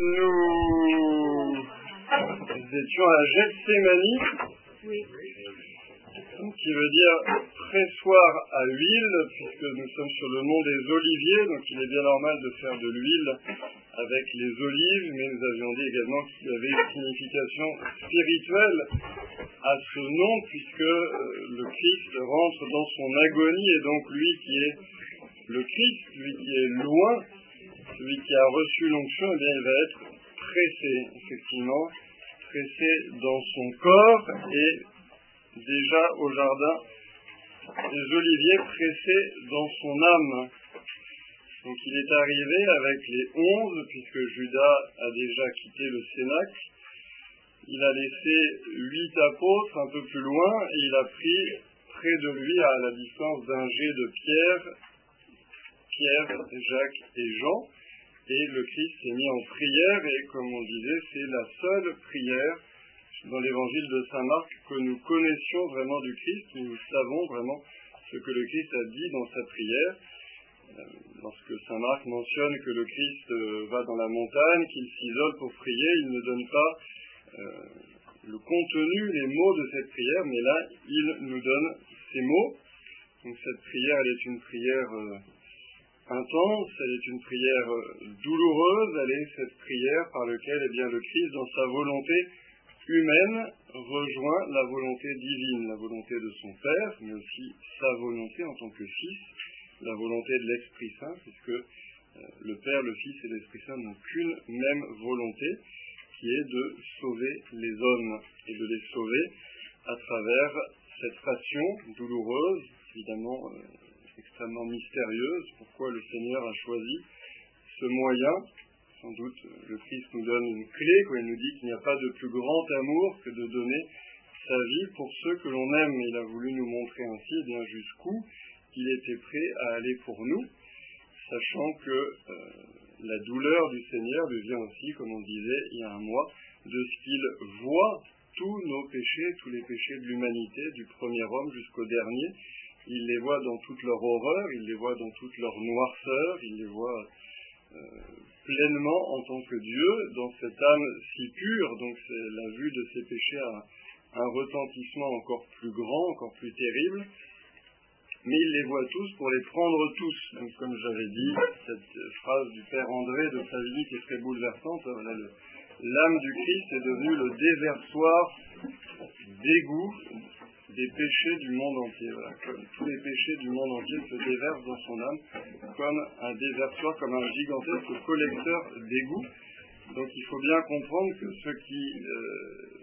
nous étions à Gethsemane, Oui. qui veut dire pressoir à huile, puisque nous sommes sur le nom des oliviers, donc il est bien normal de faire de l'huile avec les olives, mais nous avions dit également qu'il y avait une signification spirituelle à ce nom, puisque euh, le Christ rentre dans son agonie, et donc lui qui est le Christ, lui qui est loin, celui qui a reçu l'onction, eh il va être pressé, effectivement, pressé dans son corps et déjà au jardin des oliviers pressés dans son âme. Donc il est arrivé avec les onze, puisque Judas a déjà quitté le Cénacle. Il a laissé huit apôtres un peu plus loin et il a pris près de lui, à la distance d'un jet de Pierre, Pierre, Jacques et Jean. Et le Christ s'est mis en prière et comme on disait, c'est la seule prière dans l'évangile de Saint Marc que nous connaissions vraiment du Christ, où nous savons vraiment ce que le Christ a dit dans sa prière. Euh, Lorsque Saint Marc mentionne que le Christ euh, va dans la montagne, qu'il s'isole pour prier, il ne donne pas euh, le contenu, les mots de cette prière, mais là, il nous donne ces mots. Donc cette prière, elle est une prière intense, elle est une prière euh, douloureuse, elle est cette prière par laquelle eh bien, le Christ, dans sa volonté humaine, rejoint la volonté divine, la volonté de son Père, mais aussi sa volonté en tant que Fils, la volonté de l'Esprit Saint, puisque euh, le Père, le Fils et l'Esprit Saint n'ont qu'une même volonté, qui est de sauver les hommes et de les sauver à travers cette passion douloureuse, évidemment euh, extrêmement mystérieuse. Pourquoi le Seigneur a choisi ce moyen Sans doute, euh, le Christ nous donne une clé quand il nous dit qu'il n'y a pas de plus grand amour que de donner sa vie pour ceux que l'on aime. Il a voulu nous montrer ainsi eh bien jusqu'où il était prêt à aller pour nous, sachant que euh, la douleur du Seigneur lui vient aussi, comme on disait il y a un mois, de ce qu'il voit tous nos péchés, tous les péchés de l'humanité, du premier homme jusqu'au dernier. Il les voit dans toute leur horreur, il les voit dans toute leur noirceur, il les voit euh, pleinement en tant que Dieu, dans cette âme si pure. Donc c'est la vue de ces péchés a un retentissement encore plus grand, encore plus terrible mais il les voit tous pour les prendre tous. Donc, comme j'avais dit, cette phrase du Père André de Savigny qui est très bouleversante, le- l'âme du Christ est devenue le déversoir d'égout des péchés du monde entier. Tous les péchés du monde entier se déversent dans son âme comme un déversoir, comme un gigantesque collecteur d'égout. Donc il faut bien comprendre que ce qui euh,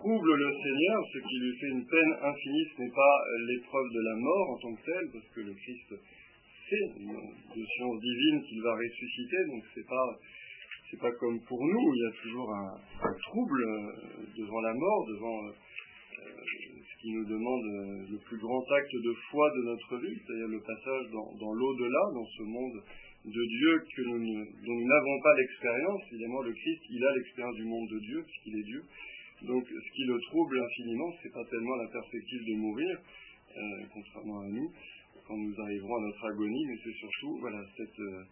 trouble le Seigneur, ce qui lui fait une peine infinie, ce n'est pas l'épreuve de la mort en tant que telle, parce que le Christ sait de science divine qu'il va ressusciter, donc c'est pas c'est pas comme pour nous, il y a toujours un, trouble euh, devant la mort, devant euh, qui nous demande euh, le plus grand acte de foi de notre vie, c'est-à-dire le passage dans, l'au-delà, dans ce monde de Dieu que nous dont nous n'avons pas l'expérience. Évidemment, le Christ, il a l'expérience du monde de Dieu, puisqu'il est Dieu. Donc, ce qui le trouble infiniment, c'est pas tellement la perspective de mourir, euh, contrairement à nous, quand nous arriverons à notre agonie, mais c'est surtout, voilà, cette euh,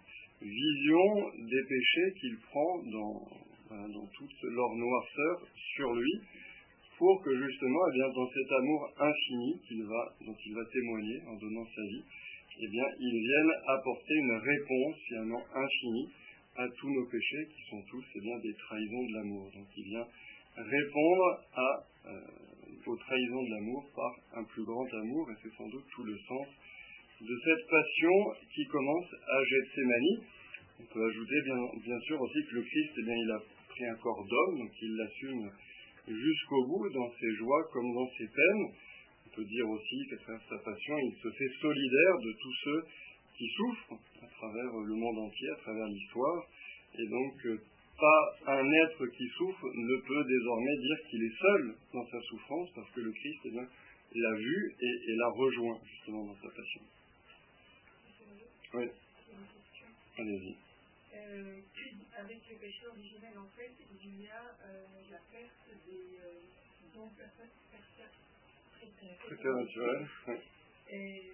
vision des péchés qu'il prend dans, voilà, dans toute leur noirceur sur lui, pour que justement, eh bien, dans cet amour infini dont il va témoigner en donnant sa vie, eh bien, il vienne apporter une réponse finalement infinie à tous nos péchés qui sont tous eh bien, des trahisons de l'amour. Donc il vient répondre à, euh, aux trahisons de l'amour par un plus grand amour, et c'est sans doute tout le sens de cette passion qui commence à Gethsemane. On peut ajouter bien, bien sûr aussi que le Christ, eh bien, il a pris un corps d'homme, donc il l'assume jusqu'au bout, dans ses joies comme dans ses peines. On peut dire aussi qu'à travers sa passion, il se fait solidaire de tous ceux qui souffrent à travers le monde entier, à travers l'histoire. Et donc, euh, pas un être qui souffre ne peut désormais dire qu'il est seul dans sa souffrance, parce que le Christ eh l'a vu et, et l'a rejoint justement dans sa passion. Oui. Allez-y. Euh, avec le péché originel, en fait, il y a euh, la perte des euh, dons préternaturels. Et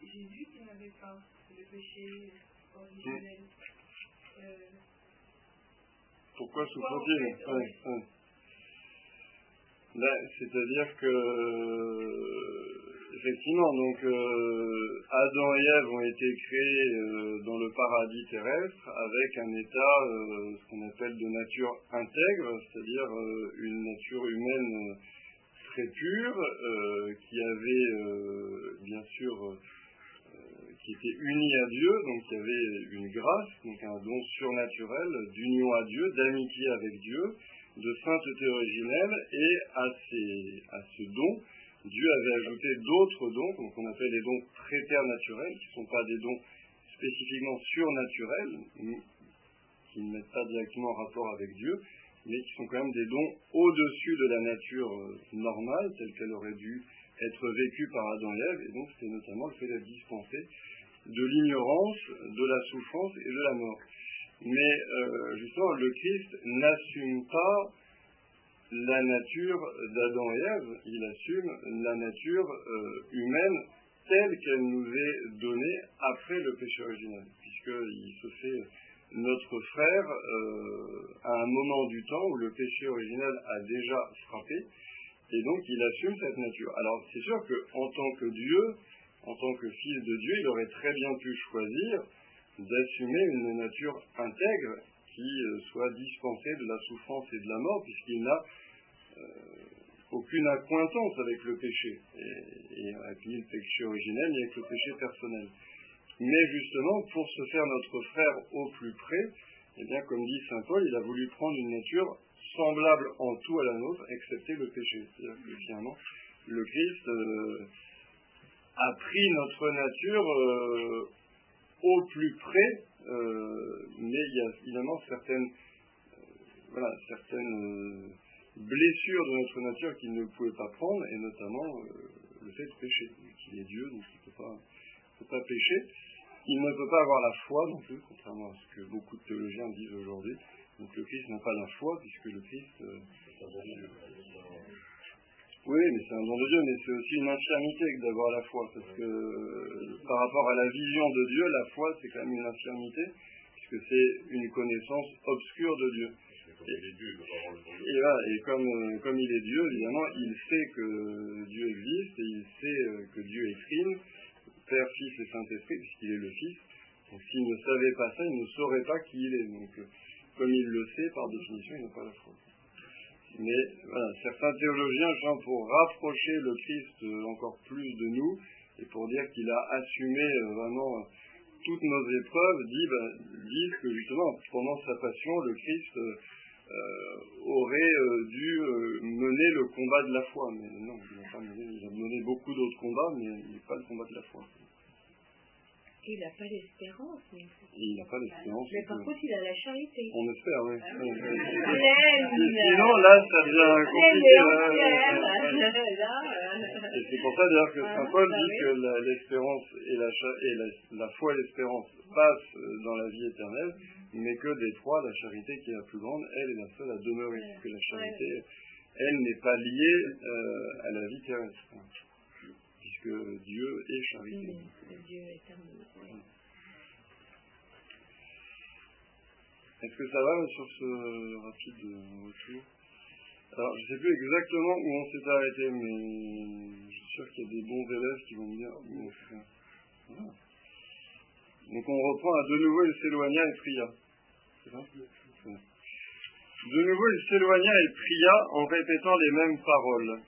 j'ai vu qui n'avait pas le péché originel. Euh, pourquoi souffre-t-il ben, C'est-à-dire que, effectivement, donc Adam et Ève ont été créés dans le paradis terrestre avec un état, ce qu'on appelle de nature intègre, c'est-à-dire une nature humaine très pure, qui avait bien sûr qui était unie à Dieu, donc il y avait une grâce, donc un don surnaturel d'union à Dieu, d'amitié avec Dieu, de sainteté originelle, et à, à ce don, Dieu avait ajouté d'autres dons, donc on appelle les dons préternaturels, qui ne sont pas des dons spécifiquement surnaturels, qui ne mettent pas directement en rapport avec Dieu, mais qui sont quand même des dons au-dessus de la nature normale, telle qu'elle aurait dû être vécue par Adam et Ève, et donc c'était notamment le fait d'être dispensé de l'ignorance, de la souffrance et de la mort. Mais euh, justement, le Christ n'assume pas la nature d'Adam et Ève, il assume la nature euh, humaine telle qu'elle nous est donnée après le péché original, puisqu'il se fait notre frère euh, à un moment du temps où le péché originel a déjà frappé, et donc il assume cette nature. Alors c'est sûr qu'en tant que Dieu, en tant que fils de Dieu, il aurait très bien pu choisir d'assumer une nature intègre qui euh, soit dispensée de la souffrance et de la mort, puisqu'il n'a euh, aucune accointance avec le péché, et, avec ni le péché originel, ni avec le péché personnel. Mais justement, pour se faire notre frère au plus près, eh bien, comme dit saint Paul, il a voulu prendre une nature semblable en tout à la nôtre, excepté le péché. C'est-à-dire que finalement, le Christ euh, a pris notre nature au plus près, euh, mais il y a évidemment certaines, voilà, certaines blessures de notre nature qu'il ne pouvait pas prendre, et notamment le fait de pécher. Il est Dieu, donc il ne peut pas pécher. Il ne peut pas avoir la foi non plus, contrairement à ce que beaucoup de théologiens disent aujourd'hui. Donc le Christ n'a pas la foi, puisque le Christ... Euh, oui, mais c'est un don de Dieu, mais c'est aussi une infirmité que d'avoir la foi, parce que euh, par rapport à la vision de Dieu, la foi c'est quand même une infirmité, puisque c'est une connaissance obscure de Dieu. Et, et, voilà, et comme, euh, comme il est Dieu, évidemment, il sait que Dieu existe, et il sait que Dieu est crime, Père, Fils et Saint-Esprit, puisqu'il est le Fils. Donc s'il ne savait pas ça, il ne saurait pas qui il est. Donc comme il le sait, par définition, il n'a pas la foi. Mais voilà, certains théologiens, genre, pour rapprocher le Christ euh, encore plus de nous, et pour dire qu'il a assumé euh, vraiment euh, toutes nos épreuves, ben, disent que justement, pendant sa passion, le Christ aurait dû mener le combat de la foi. Mais non, il n'a pas mené, il a mené beaucoup d'autres combats, mais n'est pas le combat de la foi. Il n'a pas l'espérance. Il n'a pas l'espérance. Mais par contre, il a la charité. On espère, oui. Ah Sinon, là, ça devient compliqué. Euh, et c'est pour ça d'ailleurs que Saint Paul dit que l'espérance et, la, et la, foi et l'espérance passent dans la vie éternelle, mais que des trois, la charité qui est la plus grande, elle est la seule à demeurer. Parce que la charité, elle n'est pas liée euh, à la vie terrestre puisque Dieu est charité. Dieu est Est-ce que ça va sur ce rapide retour? Alors, je ne sais plus exactement où on s'est arrêté, mais je suis sûr qu'il y a des bons élèves qui vont me dire. Voilà. Donc, on reprend à de nouveau, il s'éloigna et pria. C'est ça? De nouveau, il s'éloigna et pria en répétant les mêmes paroles.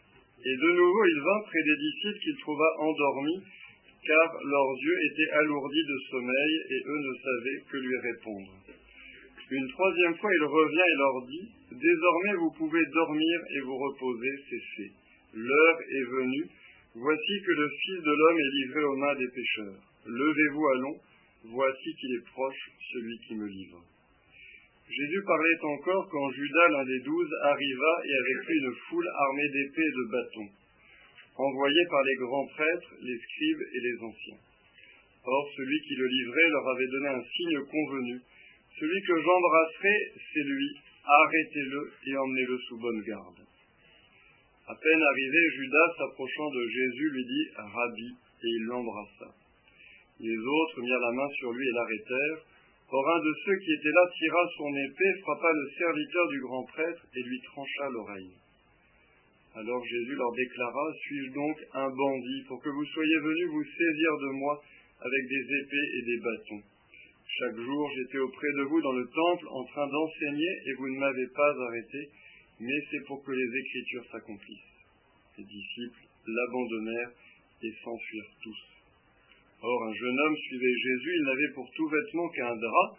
Et de nouveau il vint près des disciples qu'il trouva endormis, car leurs yeux étaient alourdis de sommeil, et eux ne savaient que lui répondre. Une troisième fois il revient et leur dit, Désormais vous pouvez dormir et vous reposer, c'est fait. L'heure est venue, voici que le Fils de l'homme est livré aux mains des pécheurs. Levez-vous, allons, voici qu'il est proche, celui qui me livre. Jésus parlait encore quand Judas, l'un des douze, arriva et avec lui une foule armée d'épées et de bâtons, envoyés par les grands prêtres, les scribes et les anciens. Or, celui qui le livrait leur avait donné un signe convenu. Celui que j'embrasserai, c'est lui. Arrêtez-le et emmenez-le sous bonne garde. À peine arrivé, Judas, s'approchant de Jésus, lui dit Rabbi, et il l'embrassa. Les autres mirent la main sur lui et l'arrêtèrent. Or un de ceux qui étaient là tira son épée, frappa le serviteur du grand prêtre et lui trancha l'oreille. Alors Jésus leur déclara, Suis-je donc un bandit pour que vous soyez venus vous saisir de moi avec des épées et des bâtons? Chaque jour j'étais auprès de vous dans le temple en train d'enseigner et vous ne m'avez pas arrêté, mais c'est pour que les Écritures s'accomplissent. Les disciples l'abandonnèrent et s'enfuirent tous. Or un jeune homme suivait Jésus, il n'avait pour tout vêtement qu'un drap.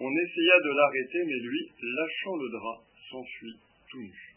On essaya de l'arrêter, mais lui, lâchant le drap, s'enfuit tout nu.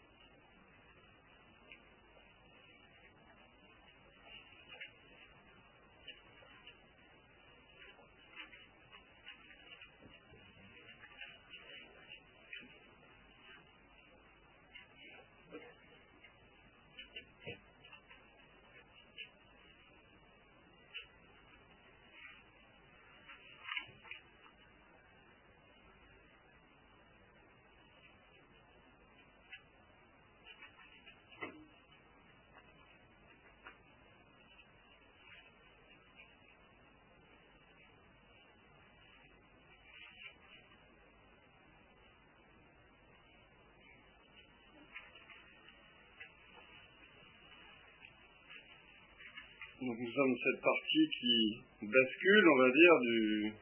Nous sommes cette partie qui bascule, on va dire,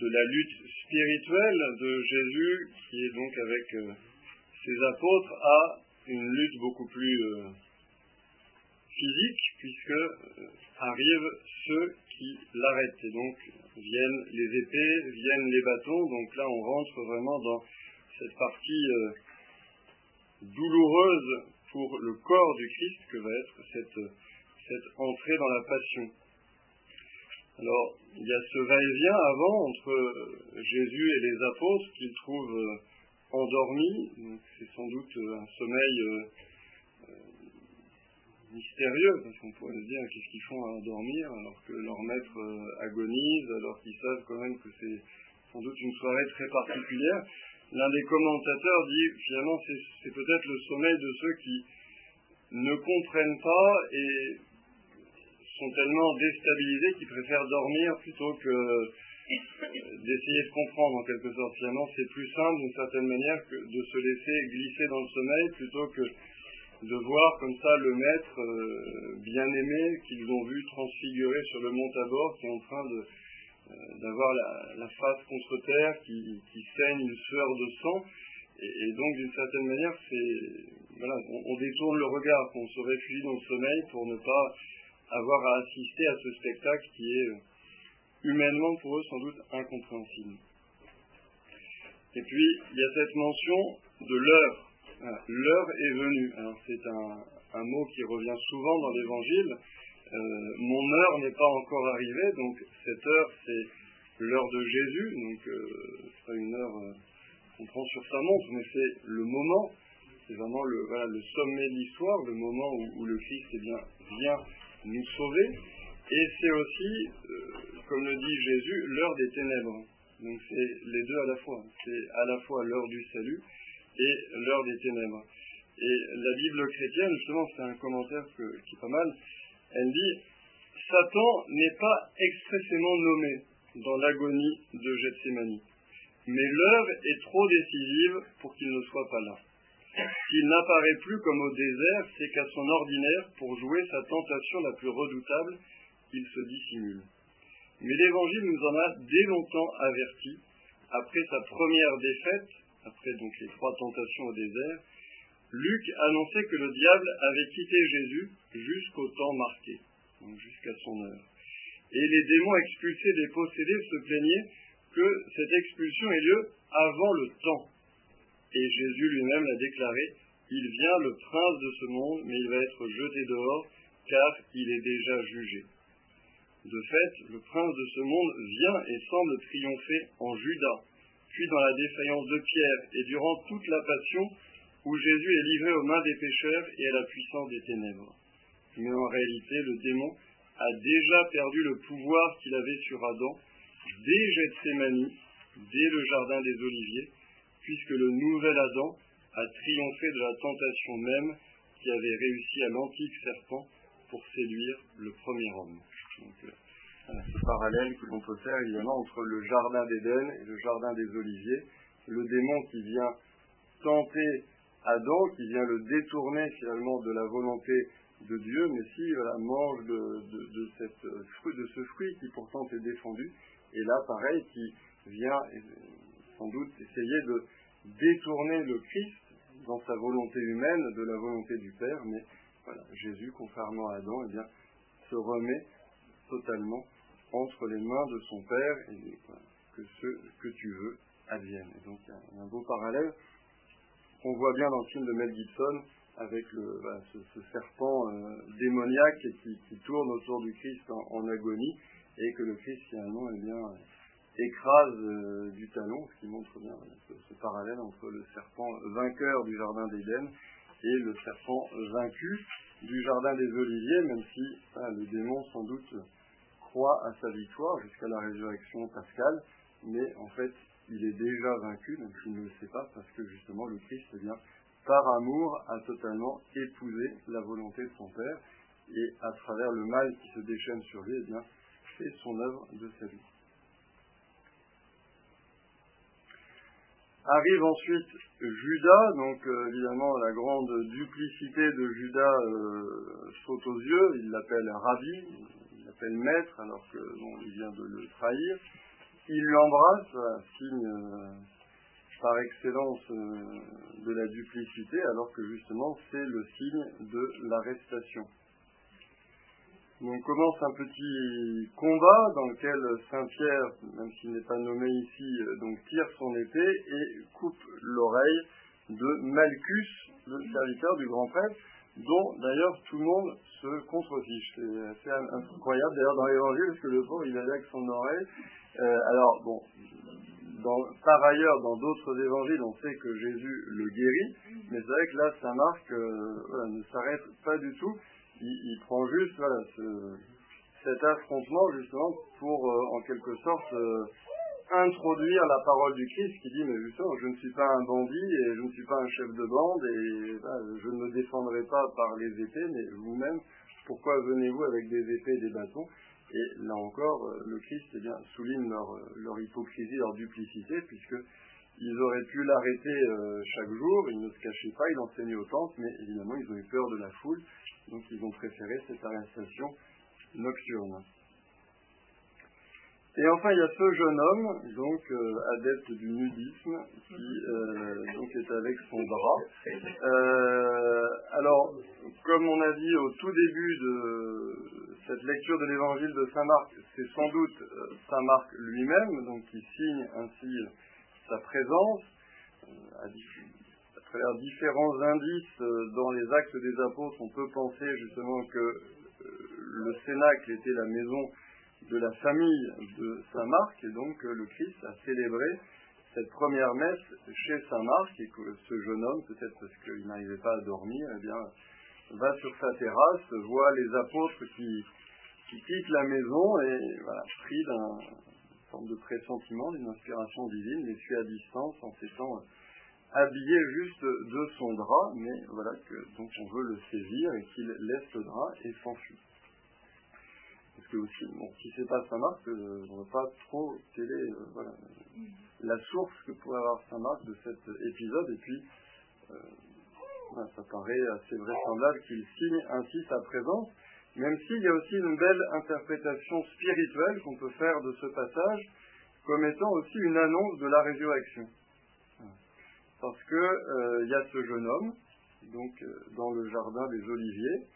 de la lutte spirituelle de Jésus, qui est donc avec euh, ses apôtres, à une lutte beaucoup plus euh, physique, puisque euh, arrivent ceux qui l'arrêtent. Et donc viennent les épées, viennent les bâtons. Donc là, on rentre vraiment dans cette partie douloureuse pour le corps du Christ que va être cette cette entrée dans la passion. Alors, il y a ce va-et-vient avant entre euh, Jésus et les apôtres qu'ils trouvent euh, endormis. C'est sans doute euh, un sommeil mystérieux, parce qu'on pourrait se dire qu'est-ce qu'ils font à dormir alors que leur maître agonise, alors qu'ils savent quand même que c'est sans doute une soirée très particulière. L'un des commentateurs dit finalement c'est peut-être le sommeil de ceux qui ne comprennent pas et sont tellement déstabilisés qu'ils préfèrent dormir plutôt que d'essayer de comprendre en quelque sorte. Finalement, c'est plus simple d'une certaine manière que de se laisser glisser dans le sommeil plutôt que de voir comme ça le maître euh, bien aimé qu'ils ont vu transfiguré sur le mont Tabor qui est en train euh, d'avoir la, face contre terre qui, saigne une sueur de sang et, donc d'une certaine manière c'est voilà on, détourne le regard on se réfugie dans le sommeil pour ne pas avoir à assister à ce spectacle qui est euh, humainement pour eux sans doute incompréhensible. Et puis, il y a cette mention de l'heure. L'heure est venue. C'est un, mot qui revient souvent dans l'Évangile. Euh, mon heure n'est pas encore arrivée, donc cette heure, c'est l'heure de Jésus. Donc, euh, c'est une heure qu'on prend sur sa montre, mais c'est le moment. C'est vraiment le sommet de l'histoire, le moment où, le Christ eh bien, vient nous sauver. Et c'est aussi, euh, comme le dit Jésus, l'heure des ténèbres. Donc c'est les deux à la fois. C'est à la fois l'heure du salut et l'heure des ténèbres. Et la Bible chrétienne, justement, c'est un commentaire qui est pas mal. Elle dit Satan n'est pas expressément nommé dans l'agonie de Gethsemane, mais l'heure est trop décisive pour qu'il ne soit pas là. S'il n'apparaît plus comme au désert, c'est qu'à son ordinaire, pour jouer sa tentation la plus redoutable, il se dissimule. Mais l'Évangile nous en a dès longtemps avertis. Après sa première défaite, après donc les trois tentations au désert, Luc annonçait que le diable avait quitté Jésus jusqu'au temps marqué, jusqu'à son heure. Et les démons expulsés des possédés se plaignaient que cette expulsion ait lieu avant le temps. Et Jésus lui-même l'a déclaré, il vient le prince de ce monde, mais il va être jeté dehors, car il est déjà jugé. De fait, le prince de ce monde vient et semble triompher en Juda, puis dans la défaillance de Pierre, et durant toute la passion, où Jésus est livré aux mains des pécheurs et à la puissance des ténèbres. Mais en réalité, le démon a déjà perdu le pouvoir qu'il avait sur Adam, dès Gethsemane, dès le jardin des Oliviers, puisque le nouvel Adam a triomphé de la tentation même qui avait réussi à l'antique serpent pour séduire le premier homme. Donc, euh, ce parallèle que l'on peut faire évidemment entre le jardin d'Éden et le jardin des Oliviers. Le démon qui vient tenter Adam, qui vient le détourner finalement de la volonté de Dieu, mais si voilà, mange de, de ce fruit qui pourtant est défendu, et là pareil, qui vient sans doute essayer de détourner le Christ dans sa volonté humaine de la volonté du Père, mais voilà, Jésus, contrairement à Adam, eh bien, se remet totalement entre les mains de son Père et que ce que tu veux advienne. Donc il y a un beau parallèle qu'on voit bien dans le film de Mel Gibson avec ce, serpent euh, démoniaque qui, tourne autour du Christ en, agonie et que le Christ finalement eh bien, écrase euh, du talon, ce qui montre bien ce, parallèle entre le serpent vainqueur du jardin d'Éden et le serpent vaincu du jardin des Oliviers, même si le démon sans doute croit à sa victoire jusqu'à la résurrection pascale, mais en fait il est déjà vaincu, donc il ne le sait pas parce que justement le Christ, eh bien, par amour, a totalement épousé la volonté de son Père et à travers le mal qui se déchaîne sur lui, eh bien, fait son œuvre de salut. Arrive ensuite Judas, donc euh, évidemment la grande duplicité de Judas euh, saute aux yeux, il l'appelle Rabbi, il l'appelle maître alors que il vient de le trahir. Il l'embrasse, signe euh, par excellence de la duplicité, alors que justement c'est le signe de l'arrestation. On commence un petit combat dans lequel Saint-Pierre, même s'il n'est pas nommé ici, euh, donc tire son épée et coupe l'oreille de Malchus, le serviteur du grand prêtre, dont d'ailleurs tout le monde se contrefiche. C'est incroyable d'ailleurs dans l'évangile, parce que le pauvre il avait avec son oreille. Euh, alors bon, par ailleurs, dans d'autres évangiles, on sait que Jésus le guérit, mais c'est vrai que là, Saint Marc euh, ne s'arrête pas du tout il, prend juste voilà, cet affrontement justement pour euh, en quelque sorte euh, introduire la parole du Christ qui dit mais justement je ne suis pas un bandit et je ne suis pas un chef de bande et je ne me défendrai pas par les épées mais vous-même pourquoi venez-vous avec des épées et des bâtons? Et là encore euh, le Christ eh bien, souligne leur, leur hypocrisie, leur duplicité puisque ils auraient pu l'arrêter chaque jour, ils ne se cachaient pas, il enseignait au temple, mais évidemment ils ont eu peur de la foule donc ils ont préféré cette arrestation nocturne. Et enfin, il y a ce jeune homme, donc euh, adepte du nudisme, qui euh, donc est avec son. Euh, alors, comme on a dit au tout début de cette lecture de l'évangile de Saint Marc, c'est sans doute Saint Marc lui-même, donc qui signe ainsi sa présence à travers différents indices euh, dans les actes des apôtres, on peut penser justement que euh, le Cénacle était la maison de la famille de Saint Marc, et donc le Christ a célébré cette première messe chez Saint Marc, et que ce jeune homme, peut-être parce qu'il n'arrivait pas à dormir, eh bien, va sur sa terrasse, voit les apôtres qui, qui quittent la maison, et voilà, pris d'un forme de pressentiment, d'une inspiration divine, les suit à distance en s'étant habillé juste de son drap, mais voilà que donc on veut le saisir et qu'il laisse le drap et s'enfuit. Parce que aussi, bon, si c'est pas Saint-Marc, euh, on ne voit pas trop est euh, la source que pourrait avoir Saint-Marc de cet épisode, et puis euh, ça paraît assez vraisemblable qu'il signe ainsi sa présence, même s'il y a aussi une belle interprétation spirituelle qu'on peut faire de ce passage, comme étant aussi une annonce de la résurrection parce que euh, y a ce jeune homme, donc euh, dans le jardin des Oliviers,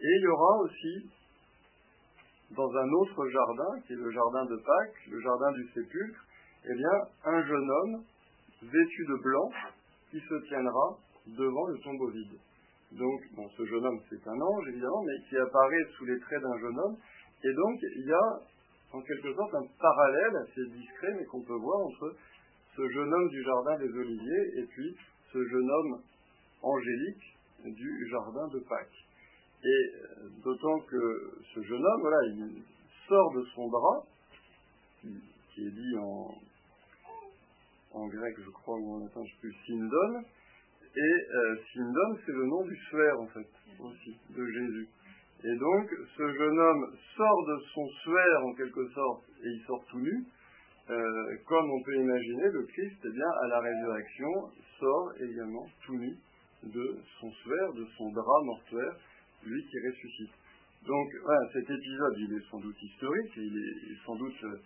et il y aura aussi dans un autre jardin, qui est le jardin de Pâques, le jardin du sépulcre, eh bien, un jeune homme vêtu de blanc qui se tiendra devant le tombeau vide. Donc, bon, ce jeune homme, c'est un ange, évidemment, mais qui apparaît sous les traits d'un jeune homme. Et donc, il y a, en quelque sorte, un parallèle assez discret, mais qu'on peut voir entre ce jeune homme du jardin des Oliviers et puis ce jeune homme angélique du jardin de Pâques. Et euh, d'autant que ce jeune homme, voilà, il sort de son drap, qui, est dit en, en grec, je crois, ou en latin, je ne sais plus, Sindon, et euh, Sindon, c'est le nom du suaire, en fait, aussi, de Jésus. Et donc, ce jeune homme sort de son suaire, en quelque sorte, et il sort tout nu, euh, comme on peut imaginer, le Christ, eh bien, à la résurrection, sort également tout nu de son suaire, de son drap mortuaire, lui qui ressuscite. Donc, voilà, cet épisode, il est sans doute historique, il est sans doute, euh,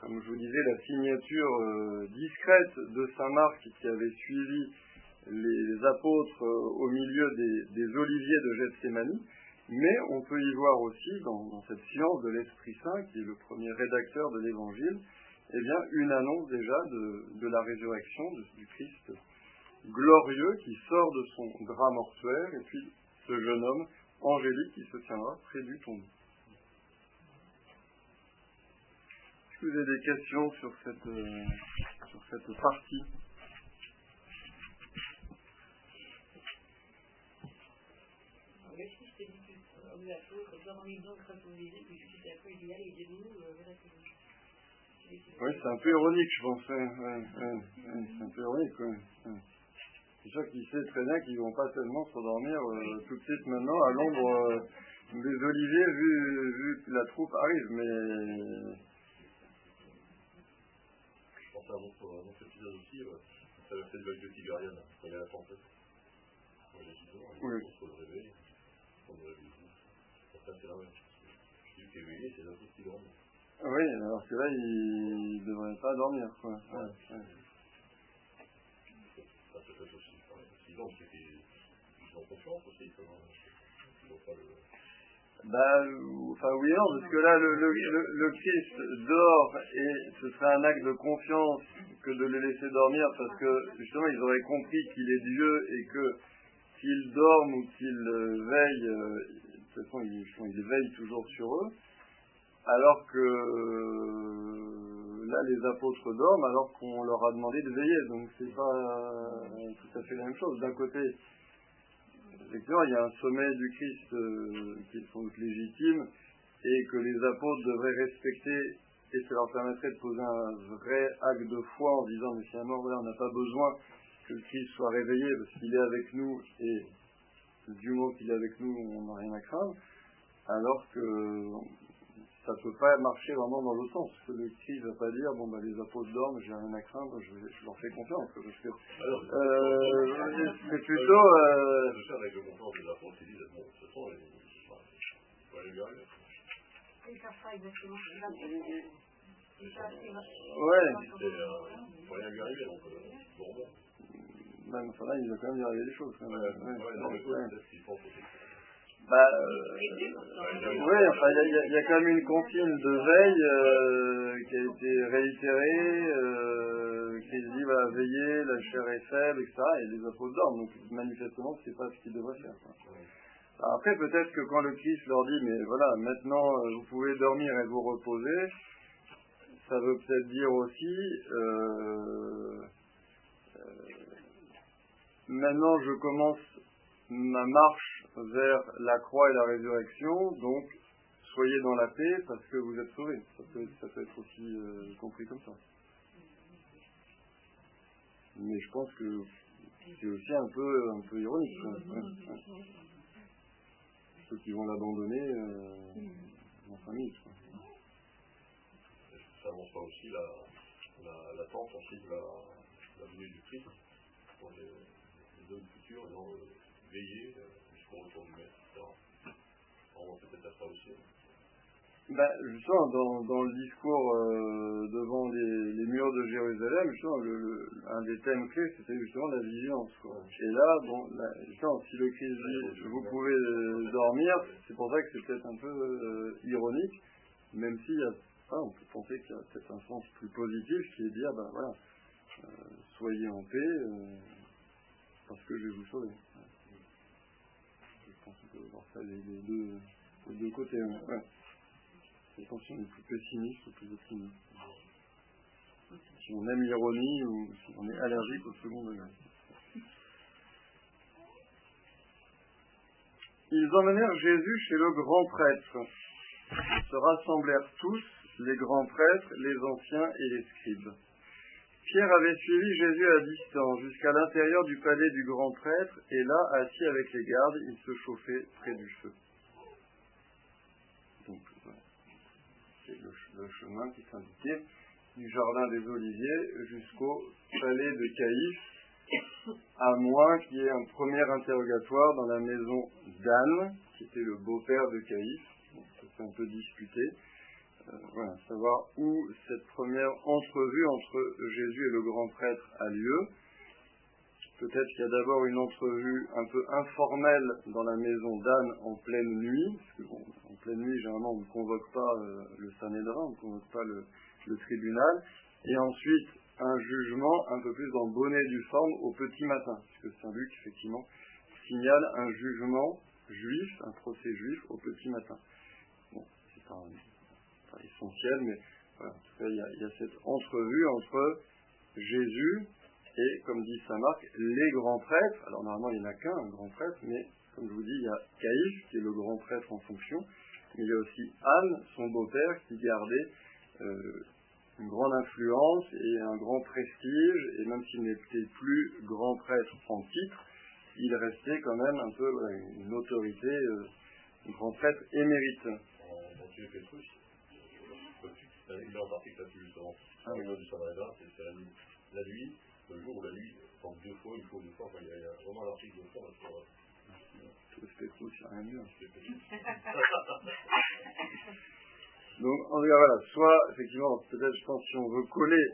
comme je vous disais, la signature euh, discrète de Saint Marc qui avait suivi les apôtres au milieu des, oliviers de Gethsemane. Mais on peut y voir aussi, dans, cette science de l'Esprit Saint, qui est le premier rédacteur de l'Évangile, eh bien, une annonce déjà de, la résurrection du Christ glorieux qui sort de son drap mortuaire, et puis ce jeune homme angélique qui se tiendra près du tombeau. Est-ce vous avez des questions sur cette, euh, sur cette partie? Oui, c'est un peu ironique, je pense. c'est un peu ironique. C'est sûr qu'il sait très bien qu'ils ne vont pas tellement s'endormir euh, tout de suite maintenant à l'ombre euh, des oliviers vu, vu, que la troupe arrive. Mais. Je pense à un autre, un autre épisode aussi, euh, traverser le de Tibériade, quand il y a la tempête. Oui. On se réveille, on se réveille. Ça, c'est la même. Celui qui est éveillé, c'est la troupe qui dorment. Oui, alors que là, il ne devrait pas dormir. Quoi. Ouais, ouais. Ça peut être aussi. Sinon, c'est qu'ils ont confiance aussi. Ils n'ont pas le. Bah, enfin oui non, parce que là le, le, le, Christ dort et ce serait un acte de confiance que de le laisser dormir parce que justement ils auraient compris qu'il est Dieu et que qu'il dorme ou qu'il veille, euh, de toute façon il, il veille toujours sur eux alors que euh, là les apôtres dorment alors qu'on leur a demandé de veiller, donc c'est pas euh, tout à fait la même chose. D'un côté, effectivement, il y a un sommet du Christ euh, qui est sans doute légitime et que les apôtres devraient respecter et ça leur permettrait de poser un vrai acte de foi en disant mais finalement voilà, on n'a pas besoin que le Christ soit réveillé parce qu'il est avec nous et du moment qu'il est avec nous on n'a rien à craindre alors que ça ne peut pas marcher vraiment dans l'autre sens. Le Christ ne va pas dire, bon, bah, les apôtres dorment, j'ai rien à craindre, je, je, leur fais confiance. Parce que, euh, c'est plutôt. Euh... Je sais, avec le confiance des apôtres, ils disent, bon, de toute façon, il faut aller lui arriver. Ils ne savent pas exactement ce qu'il va Ouais. Il faut rien lui arriver, donc, euh, bon, bon. Ben, enfin là, il va quand même y arriver des choses. Quand même. Ouais, ouais, ouais, non, mais ouais. peut-être qu'ils pensent aussi. Bah, euh, oui, enfin, il y, y, a quand même une consigne de veille euh, qui a été réitérée, euh, qui dit va bah, veiller, la chair est faible, etc. Et les apôtres dorment. Donc, manifestement, c'est pas ce qu'ils devraient faire. Quoi. Après, peut-être que quand le Christ leur dit, mais voilà, maintenant, euh, vous pouvez dormir et vous reposer, ça veut peut-être dire aussi, euh, euh, maintenant, je commence ma marche vers la croix et la résurrection, donc soyez dans la paix parce que vous êtes sauvés. Ça peut, ça être aussi euh, compris comme ça. Mais je pense que c'est aussi un peu, un peu ironique. Ceux qui vont l'abandonner euh, en famille. Ça annonce pas aussi l'attente la, la, ensuite la, la venue du Christ pour les, les hommes futurs, et non, euh, veiller. Euh, ben, justement, dans, dans, le discours euh, devant les, les, murs de Jérusalem, justement, le, le, un des thèmes clés, c'était justement la vigilance. Quoi. Et là, bon, là, justement, si le Christ dit vous pouvez euh, dormir, c'est pour ça que c'est peut-être un peu euh, ironique, même si ah, on peut penser qu'il y a peut-être un sens plus positif qui est de dire, ben voilà, euh, soyez en paix euh, parce que je vais vous sauver voir ça les, les, deux, les deux côtés. Ouais. Attention, on est plus pessimiste ou plus optimiste. Si on aime l'ironie ou si on est allergique au second degré. Ils emmenèrent Jésus chez le grand prêtre. Ils se rassemblèrent tous, les grands prêtres, les anciens et les scribes. Pierre avait suivi Jésus à distance jusqu'à l'intérieur du palais du grand prêtre, et là, assis avec les gardes, il se chauffait près du feu. Donc, c'est le, chemin qui s'indiquait du jardin des Oliviers jusqu'au palais de Caïphe, à moins qu'il y ait un premier interrogatoire dans la maison d'Anne, qui était le beau-père de Caïphe. Donc, ça s'est un peu discuté. Euh, savoir où cette première entrevue entre Jésus et le grand prêtre a lieu. Peut-être qu'il y a d'abord une entrevue un peu informelle dans la maison d'Anne en pleine nuit, parce que en pleine nuit, généralement, on ne convoque pas euh, le Sanhédrin, on ne convoque pas le, tribunal, et ensuite un jugement un peu plus en bonnet du forme au petit matin, puisque Saint-Luc, effectivement, signale un jugement juif, un procès juif au petit matin. Bon, c'est pas, pas, essentiel, mais en tout cas, il y, a, cette entrevue entre Jésus et, comme dit Saint Marc, les grands prêtres. Alors, normalement, il n'y en a qu'un, un grand prêtre, mais comme je vous dis, il y a Caïphe, qui est le grand prêtre en fonction, mais il y a aussi Anne, son beau-père, qui gardait euh, une grande influence et un grand prestige, et même s'il n'était plus grand prêtre en titre, il restait quand même un peu une autorité, euh, un grand prêtre émérite. Pétrus, c'est un énorme article là-dessus justement. Ah, oui. du Samaritain, c'est la nuit, la nuit, le jour ou la nuit, donc deux fois, une fois, deux fois, enfin, il y a, vraiment l'article de fond sur. Tout ce n'y a rien mieux. Donc, en tout cas, voilà, soit, effectivement, peut-être, je pense, si on veut coller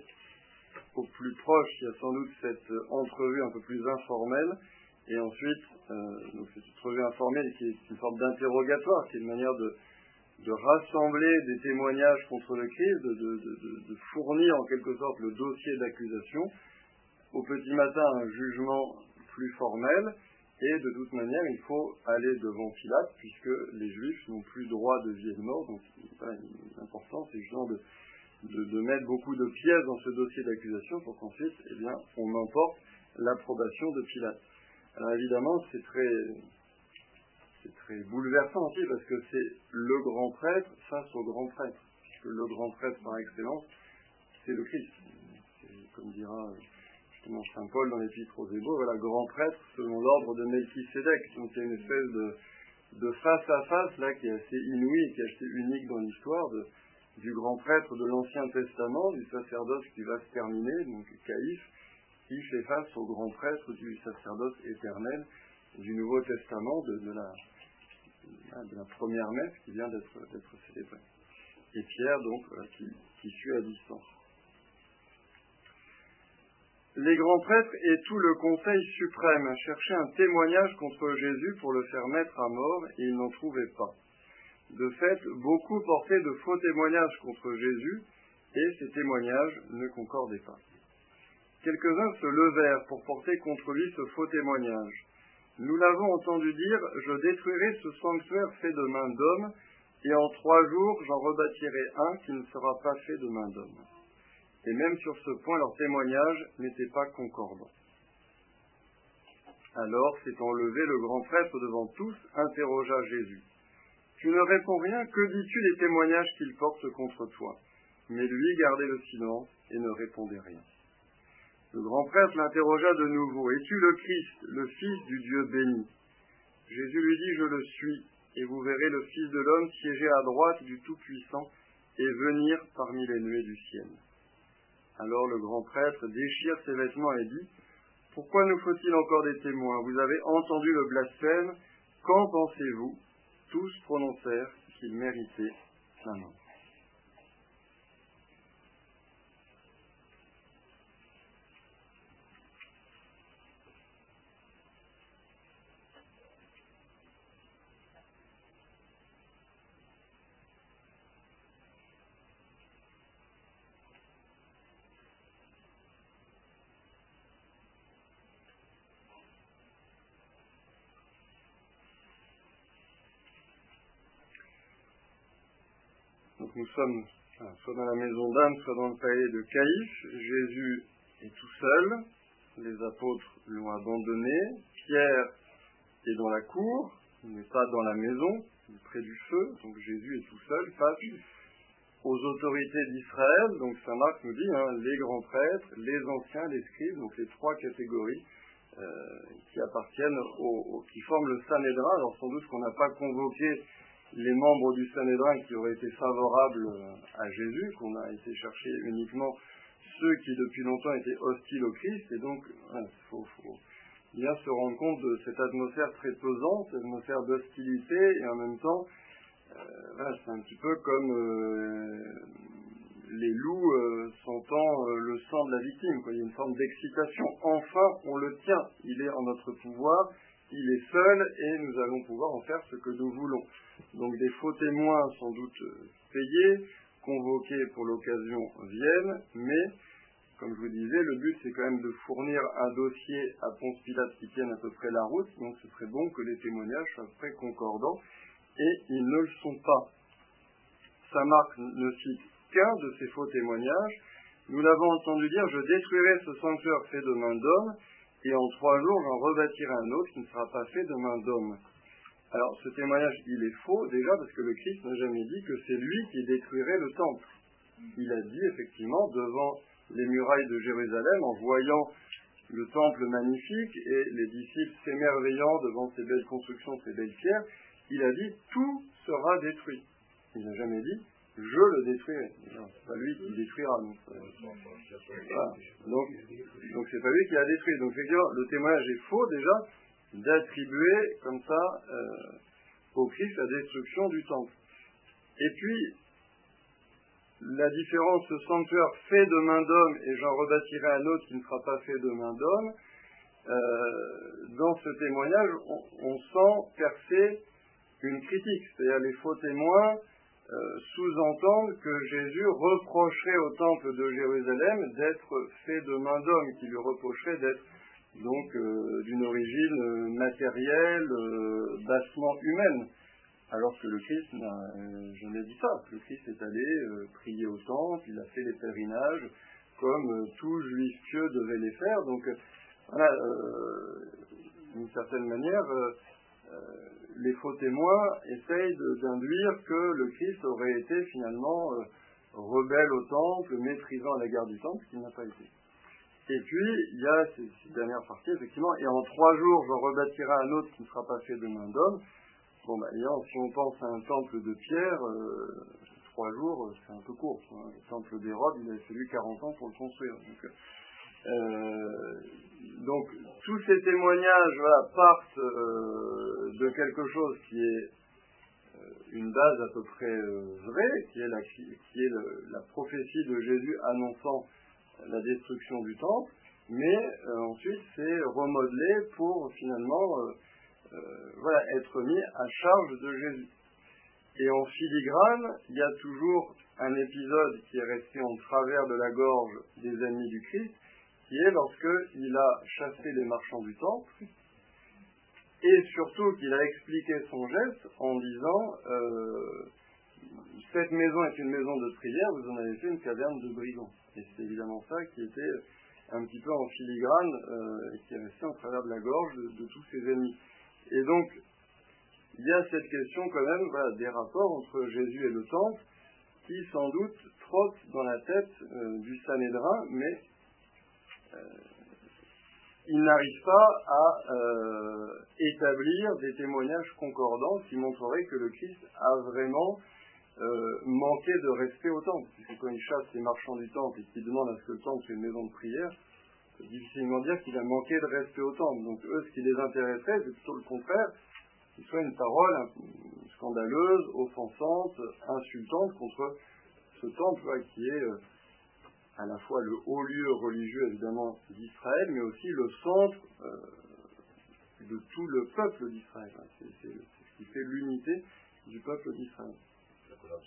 au plus proche, il y a sans doute cette euh, entrevue un peu plus informelle, et ensuite, euh, donc cette entrevue informelle qui est une forme d'interrogatoire, qui est une manière de, de rassembler des témoignages contre le Christ, de, fournir en quelque sorte le dossier d'accusation. Au petit matin, un jugement plus formel, et de toute manière, il faut aller devant Pilate, puisque les Juifs n'ont plus droit de vie et de mort. Donc, l'important, c'est justement de, de, de, mettre beaucoup de pièces dans ce dossier d'accusation pour qu'ensuite, eh bien, on emporte l'approbation de Pilate. Alors évidemment, c'est très, c'est très bouleversant aussi, parce que c'est le grand prêtre face au grand prêtre, puisque le grand prêtre par excellence, c'est le Christ. Comme dira Saint Paul dans l'Épître aux Hébreux, voilà, grand prêtre selon l'ordre de Melchisédek. Donc il y a une espèce de, de face à face là qui est assez inouïe, qui est assez unique dans l'histoire du grand prêtre de l'Ancien Testament, du sacerdoce qui va se terminer, donc Caïphe, qui fait face au grand prêtre du sacerdoce éternel du Nouveau Testament, de, de, la, de la, première messe qui vient d'être célébrée. Et Pierre, donc, voilà, qui, qui suit à distance. Les grands prêtres et tout le Conseil suprême cherchaient un témoignage contre Jésus pour le faire mettre à mort et ils n'en trouvaient pas. De fait, beaucoup portaient de faux témoignages contre Jésus et ces témoignages ne concordaient pas. Quelques-uns se levèrent pour porter contre lui ce faux témoignage. Nous l'avons entendu dire, je détruirai ce sanctuaire fait de main d'homme, et en trois jours j'en rebâtirai un qui ne sera pas fait de main d'homme et même sur ce point leur témoignage n'était pas concordant. Alors, s'étant levé, le grand prêtre devant tous interrogea Jésus. Tu ne réponds rien, que dis-tu des témoignages qu'il porte contre toi? Mais lui gardait le silence et ne répondait rien. Le grand prêtre l'interrogea de nouveau. Es-tu le Christ, le Fils du Dieu béni? Jésus lui dit, Je le suis, et vous verrez le Fils de l'homme siéger à droite du Tout-Puissant et venir parmi les nuées du ciel. Alors le grand prêtre déchire ses vêtements et dit Pourquoi nous faut-il encore des témoins? Vous avez entendu le blasphème. Qu'en pensez-vous? Tous prononcèrent qu'il méritait la mort. Nous sommes soit dans la maison d'Anne, soit dans le palais de Caïphe. Jésus est tout seul. Les apôtres l'ont abandonné. Pierre est dans la cour. Il n'est pas dans la maison, près du feu. Donc Jésus est tout seul face aux autorités d'Israël. Donc Saint Marc nous dit hein, les grands prêtres, les anciens, les scribes, donc les trois catégories euh, qui appartiennent au, qui forment le Sanhédrin. Alors sans doute qu'on n'a pas convoqué les membres du Sanhédrin qui auraient été favorables à Jésus, qu'on a été chercher uniquement ceux qui depuis longtemps étaient hostiles au Christ, et donc il faut, bien se rendre compte de cette atmosphère très pesante, cette atmosphère d'hostilité, et en même temps, euh, c'est un petit peu comme euh, les loups euh, sentant le sang de la victime. Il y a une forme d'excitation. Enfin, on le tient. Il est en notre pouvoir. Il est seul et nous allons pouvoir en faire ce que nous voulons. Donc des faux témoins sans doute payés, convoqués pour l'occasion viennent, mais comme je vous disais, le but c'est quand même de fournir un dossier à Ponce Pilate qui tienne à peu près la route, donc ce serait bon que les témoignages soient très concordants, et ils ne le sont pas. Saint Marc ne cite qu'un de ces faux témoignages. Nous l'avons entendu dire, je détruirai ce sanctuaire fait de main d'homme, et en trois jours j'en rebâtirai un autre qui ne sera pas fait de main d'homme. Alors ce témoignage, il est faux déjà parce que le Christ n'a jamais dit que c'est lui qui détruirait le temple. Il a dit effectivement devant les murailles de Jérusalem en voyant le temple magnifique et les disciples s'émerveillant devant ces belles constructions, ces belles pierres, il a dit tout sera détruit. Il n'a jamais dit je le détruirai. C'est pas lui qui détruira. Donc, donc, donc c'est pas lui qui a détruit. Donc le témoignage est faux déjà d'attribuer comme ça euh, au Christ la destruction du temple. Et puis la différence, ce sanctuaire fait de main d'homme, et j'en rebâtirai un autre qui ne sera pas fait de main d'homme, euh, dans ce témoignage, on, sent percer une critique, c'est-à-dire les faux témoins euh, sous-entendent que Jésus reprocherait au temple de Jérusalem d'être fait de main d'homme, qui lui reprocherait d'être donc euh, d'une origine matérielle, bassement humaine. Alors que le Christ n'a euh, jamais dit ça. Le Christ est allé euh, prier au temple, il a fait les pèlerinages comme euh, tout juif pieux devait les faire. Donc voilà, d'une certaine manière, les faux témoins essayent d'induire que le Christ aurait été finalement rebelle au temple, méprisant à la garde du temple, ce qui n'a pas été. Et puis, il y a cette dernière partie, effectivement, et en trois jours, je rebâtirai un autre qui ne sera pas fait de main d'homme. Bon, bah, si on pense à un temple de pierre, euh, trois jours, c'est un peu court. Le temple des robes, il a fallu 40 ans pour le construire. Donc, euh, tous ces témoignages partent euh, de quelque chose qui est une base à peu près vraie, qui est la prophétie de Jésus annonçant la destruction du temple, mais ensuite c'est remodelé pour finalement euh, voilà, être mis à charge de Jésus. Et en filigrane, il y a toujours un épisode qui est resté en travers de la gorge des ennemis du Christ, qui est lorsqu'il a chassé les marchands du temple, et surtout qu'il a expliqué son geste en disant euh, Cette maison est une maison de prière, vous en avez fait une caverne de brigands. Et c'est évidemment ça qui était un petit peu en filigrane euh, et qui est resté en travers de la gorge de tous ses ennemis. Et donc, il y a cette question quand même des rapports entre Jésus et le temple qui sans doute trotte dans la tête euh, du Sanhédrin, mais euh, il n'arrive pas à euh, établir des témoignages concordants qui montreraient que le Christ a vraiment manqué de respect au temple. Puisque quand il chasse les marchands du temple et qu'il demande à ce que le temple soit une maison de prière, c'est difficilement dire qu'il a manqué de respect au temple. Donc eux, ce qui les intéresserait, c'est plutôt le contraire, qu'il soit une parole scandaleuse, offensante, insultante contre ce temple qui est euh, à la fois le haut lieu religieux évidemment d'Israël, mais aussi le centre euh, de tout le peuple d'Israël. C'est ce qui fait l'unité du peuple d'Israël. La colère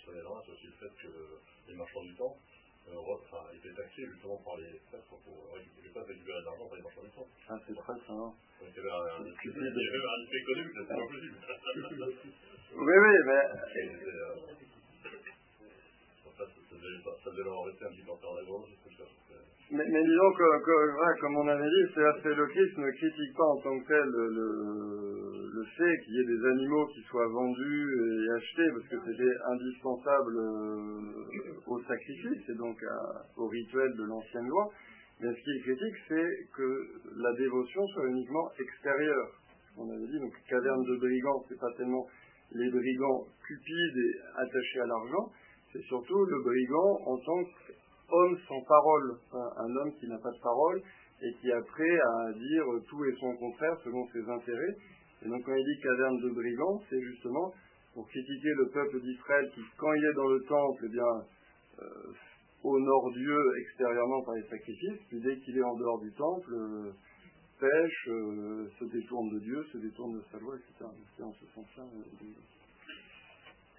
c'est aussi le fait que les marchands du temple Europe enfin, était taxé justement par les prêtres pour récupérer, pas récupérer de l'argent par les marchands du temps. Ah, c'est très ça. Hein. Donc il y avait un, effet économique, c'était pas possible. oui, oui, mais. Euh, ça, ça devait leur rester un petit peu en la gorge, tout ça. Mais, disons que, que comme on avait dit, c'est le Christ ne critique pas en tant que tel le, fait qu'il y ait des animaux qui soient vendus et achetés, parce que c'était indispensable euh, au sacrifice et donc au rituel de l'ancienne loi. Mais ce qu'il critique, c'est que la dévotion soit uniquement extérieure. On avait dit, donc caverne de brigands, c'est pas tellement les brigands cupides et attachés à l'argent, c'est surtout le brigand en tant qu'homme sans parole, un homme qui n'a pas de parole et qui est prêt à dire tout et son contraire selon ses intérêts. Et donc quand il dit caverne de brigands, c'est justement pour critiquer le peuple d'Israël qui, quand il est dans le temple, eh bien, euh, honore Dieu extérieurement par les sacrifices, puis dès qu'il est en dehors du temple, euh, pêche, euh, se détourne de Dieu, se détourne de sa loi, etc. C'est en ce sens-là.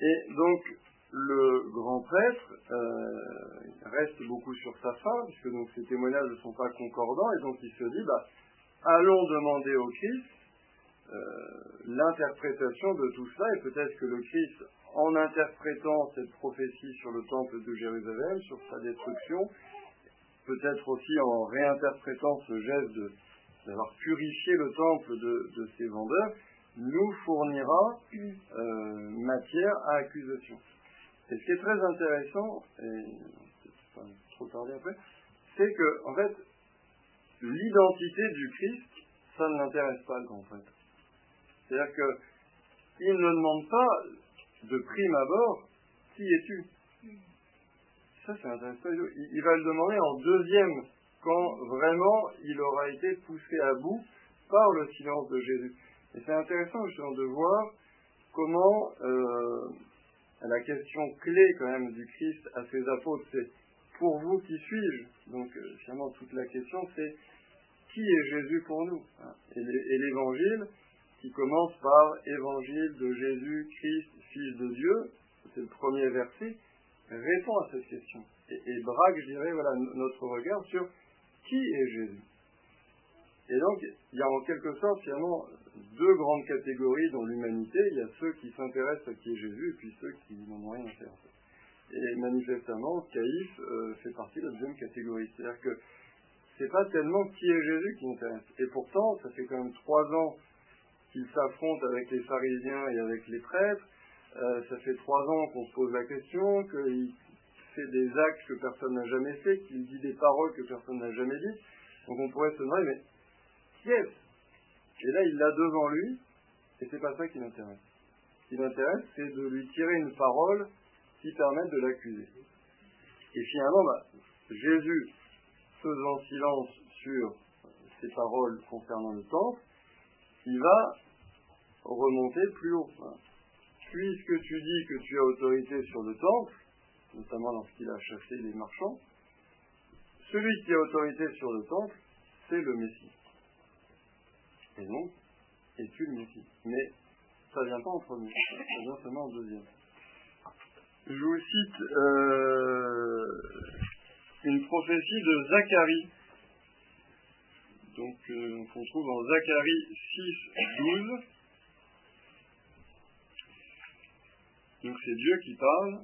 Et donc, le grand prêtre euh, reste beaucoup sur sa fin, puisque donc ces témoignages ne sont pas concordants, et donc il se dit, bah, allons demander au Christ euh, l'interprétation de tout cela, et peut-être que le Christ, en interprétant cette prophétie sur le temple de Jérusalem, sur sa destruction, peut-être aussi en réinterprétant ce geste d'avoir purifié le temple de, de ses vendeurs, nous fournira euh, matière à accusation. Et ce qui est très intéressant, et pas trop tarder après, c'est que, en fait, l'identité du Christ, ça ne l'intéresse pas grand prêtre. C'est-à-dire qu'il ne demande pas de prime abord qui es-tu? Ça, c'est intéressant. Il va le demander en deuxième, quand vraiment il aura été poussé à bout par le silence de Jésus. Et c'est intéressant justement de voir comment euh, la question clé quand même du Christ à ses apôtres, c'est pour vous qui suis-je? Donc euh, finalement toute la question c'est qui est Jésus pour nous? Hein. Et l'évangile qui commence par évangile de Jésus Christ, Fils de Dieu, c'est le premier verset, répond à cette question. Et, et braque, je dirais, voilà, notre regard sur qui est Jésus. Et donc, il y a en quelque sorte finalement deux grandes catégories dans l'humanité. Il y a ceux qui s'intéressent à qui est Jésus et puis ceux qui n'en ont rien à faire. Et manifestement, Caïphe euh, fait partie de la deuxième catégorie. C'est-à-dire que c'est pas tellement qui est Jésus qui m'intéresse. Et pourtant, ça fait quand même trois ans qu'il s'affronte avec les pharisiens et avec les prêtres. Euh, ça fait trois ans qu'on se pose la question, qu'il fait des actes que personne n'a jamais fait, qu'il dit des paroles que personne n'a jamais dites. Donc on pourrait se demander, mais qui est Et là, il l'a devant lui, et c'est pas ça qui l'intéresse. Ce qui l'intéresse, c'est de lui tirer une parole qui permette de l'accuser. Et finalement, bah, Jésus, faisant silence sur ces paroles concernant le temple, il va remonter plus haut. Puisque tu dis que tu as autorité sur le temple, notamment lorsqu'il a chassé les marchands, celui qui a autorité sur le temple, c'est le Messie. Et es-tu le Messie Mais ça vient pas en premier, ça vient seulement en deuxième. Je vous cite euh, une prophétie de Zacharie, donc euh, qu'on trouve en Zacharie 6, 12. Donc c'est Dieu qui parle.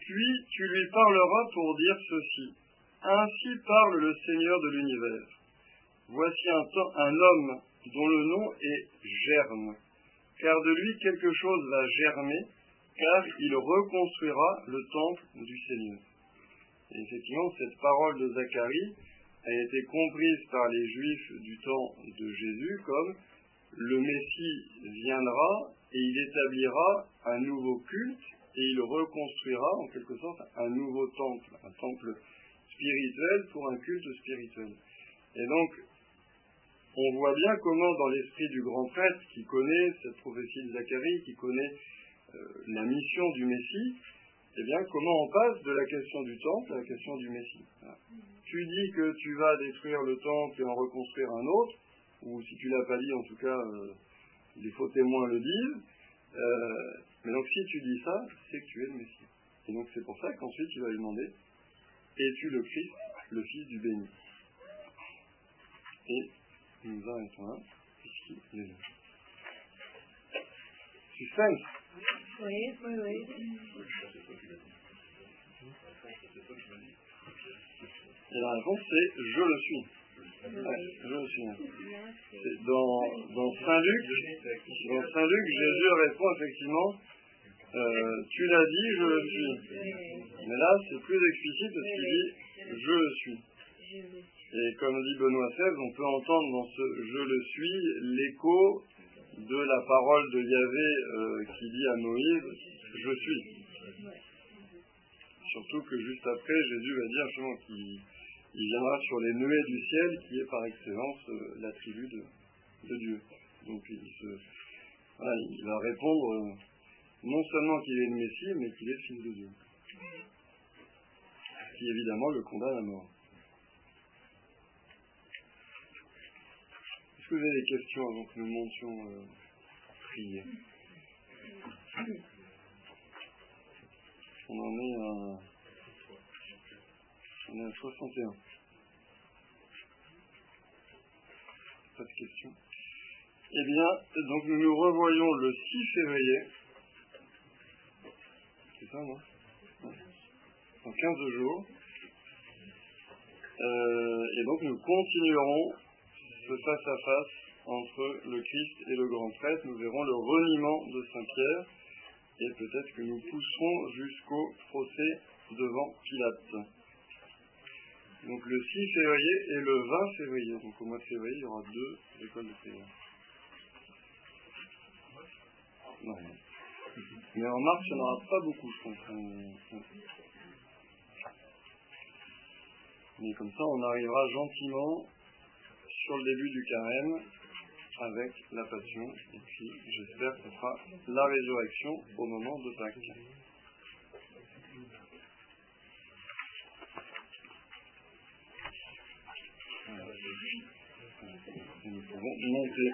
Puis tu lui parleras pour dire ceci. Ainsi parle le Seigneur de l'univers. Voici un, un homme dont le nom est Germe, car de lui quelque chose va germer, car il reconstruira le temple du Seigneur. Et effectivement, cette parole de Zacharie a été comprise par les Juifs du temps de Jésus comme le Messie viendra et il établira un nouveau culte et il reconstruira en quelque sorte un nouveau temple, un temple spirituel pour un culte spirituel. Et donc, on voit bien comment dans l'esprit du grand prêtre qui connaît cette prophétie de Zacharie, qui connaît euh, la mission du Messie, eh bien, comment on passe de la question du temple à la question du Messie. Tu dis que tu vas détruire le temple et en reconstruire un autre, ou si tu l'as pas dit, en tout cas, euh, les faux témoins le disent. Euh, mais donc, si tu dis ça, c'est que tu es le Messie. Et donc, c'est pour ça qu'ensuite, tu vas lui demander Es-tu le Christ, le Fils du béni? Là, puisqu'il est là. Suspense Oui, oui, oui. Et la réponse c'est je le suis. Ouais, je le suis. Dans, dans Saint Luc, dans Saint Luc, Jésus répond effectivement euh, tu l'as dit, je le suis. Mais là, c'est plus explicite parce qu'il dit je le suis. Et comme dit Benoît XVI, on peut entendre dans ce je le suis l'écho de la parole de Yahvé euh, qui dit à Moïse, je suis. Surtout que juste après, Jésus va dire justement qu'il viendra sur les nuées du ciel, qui est par excellence euh, l'attribut de, Dieu. Donc il, il va répondre euh, non seulement qu'il est le Messie, mais qu'il est Fils de Dieu. Qui évidemment le condamne à mort. Que des questions avant que nous montions euh, prier On en est à, on est à 61. Pas de questions. Eh bien, donc nous nous revoyons le 6 février. C'est ça, non? En 15 jours. Euh, et donc nous continuerons ce face-à-face entre le Christ et le grand prêtre. Nous verrons le reniement de Saint-Pierre et peut-être que nous pousserons jusqu'au procès devant Pilate. Donc le 6 février et le 20 février. Donc au mois de février, il y aura deux écoles de prière. Mais en mars, il n'y en aura pas beaucoup, je pense. Mais comme ça, on arrivera gentiment sur le début du carême avec la passion. Et puis, j'espère que ce sera la résurrection au moment de Pâques. Nous pouvons monter.